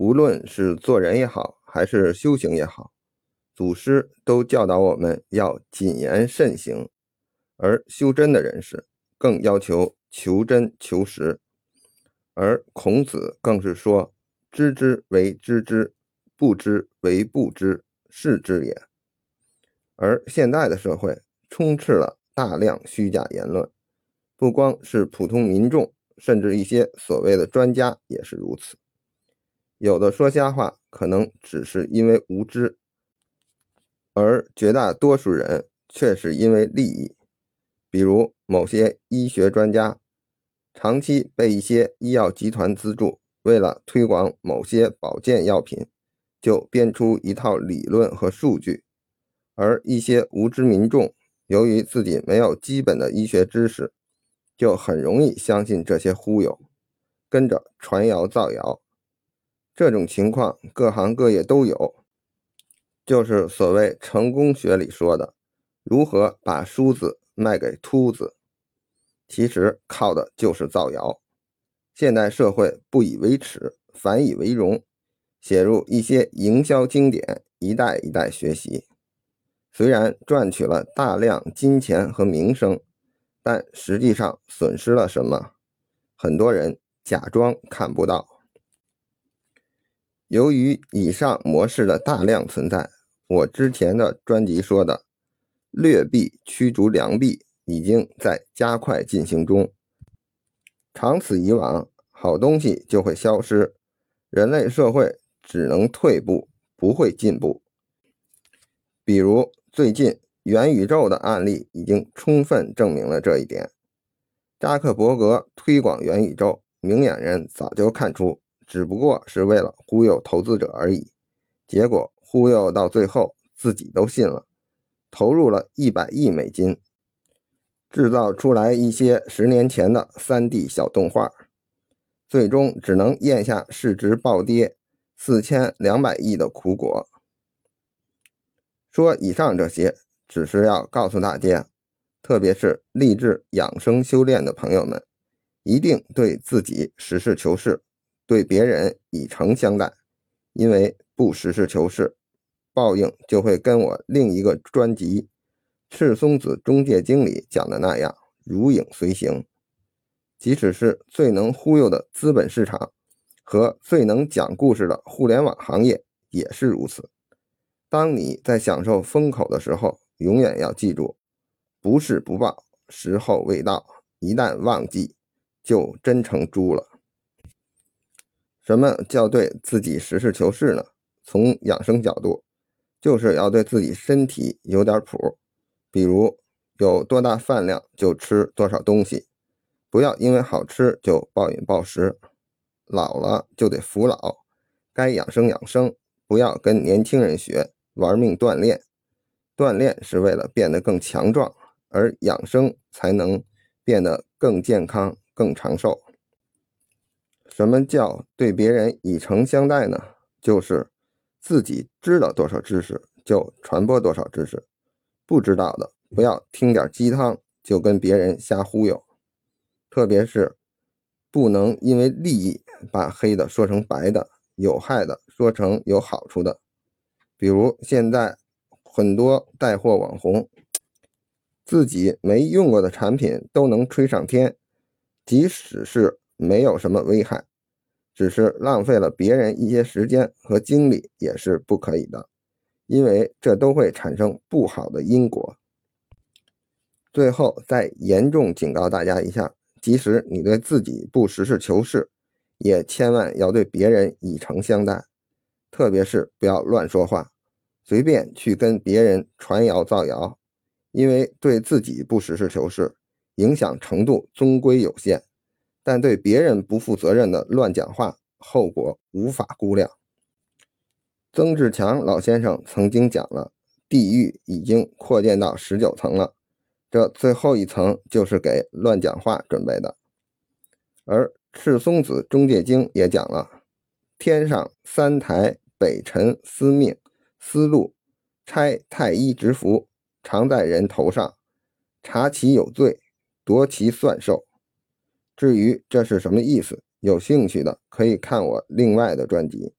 无论是做人也好，还是修行也好，祖师都教导我们要谨言慎行，而修真的人士更要求求真求实。而孔子更是说：“知之为知之，不知为不知，是知也。”而现在的社会充斥了大量虚假言论，不光是普通民众，甚至一些所谓的专家也是如此。有的说瞎话，可能只是因为无知，而绝大多数人却是因为利益。比如某些医学专家，长期被一些医药集团资助，为了推广某些保健药品，就编出一套理论和数据。而一些无知民众，由于自己没有基本的医学知识，就很容易相信这些忽悠，跟着传谣造谣。这种情况各行各业都有，就是所谓成功学里说的，如何把梳子卖给秃子。其实靠的就是造谣。现代社会不以为耻，反以为荣，写入一些营销经典，一代一代学习。虽然赚取了大量金钱和名声，但实际上损失了什么？很多人假装看不到。由于以上模式的大量存在，我之前的专辑说的“劣币驱逐良币”已经在加快进行中。长此以往，好东西就会消失，人类社会只能退步，不会进步。比如。最近元宇宙的案例已经充分证明了这一点。扎克伯格推广元宇宙，明眼人早就看出，只不过是为了忽悠投资者而已。结果忽悠到最后，自己都信了，投入了一百亿美金，制造出来一些十年前的 3D 小动画，最终只能咽下市值暴跌四千两百亿的苦果。说以上这些，只是要告诉大家，特别是立志养生修炼的朋友们，一定对自己实事求是，对别人以诚相待。因为不实事求是，报应就会跟我另一个专辑《赤松子中介经》理讲的那样，如影随形。即使是最能忽悠的资本市场和最能讲故事的互联网行业，也是如此。当你在享受风口的时候，永远要记住，不是不报，时候未到。一旦忘记，就真成猪了。什么叫对自己实事求是呢？从养生角度，就是要对自己身体有点谱，比如有多大饭量就吃多少东西，不要因为好吃就暴饮暴食。老了就得服老，该养生养生，不要跟年轻人学。玩命锻炼，锻炼是为了变得更强壮，而养生才能变得更健康、更长寿。什么叫对别人以诚相待呢？就是自己知道多少知识就传播多少知识，不知道的不要听点鸡汤就跟别人瞎忽悠。特别是不能因为利益把黑的说成白的，有害的说成有好处的。比如现在很多带货网红，自己没用过的产品都能吹上天，即使是没有什么危害，只是浪费了别人一些时间和精力也是不可以的，因为这都会产生不好的因果。最后再严重警告大家一下：即使你对自己不实事求是，也千万要对别人以诚相待。特别是不要乱说话，随便去跟别人传谣造谣，因为对自己不实事求是，影响程度终归有限；但对别人不负责任的乱讲话，后果无法估量。曾志强老先生曾经讲了，地狱已经扩建到十九层了，这最后一层就是给乱讲话准备的。而赤松子中介经也讲了。天上三台北辰司命司禄差太医执符，常在人头上，查其有罪，夺其算寿。至于这是什么意思，有兴趣的可以看我另外的专辑。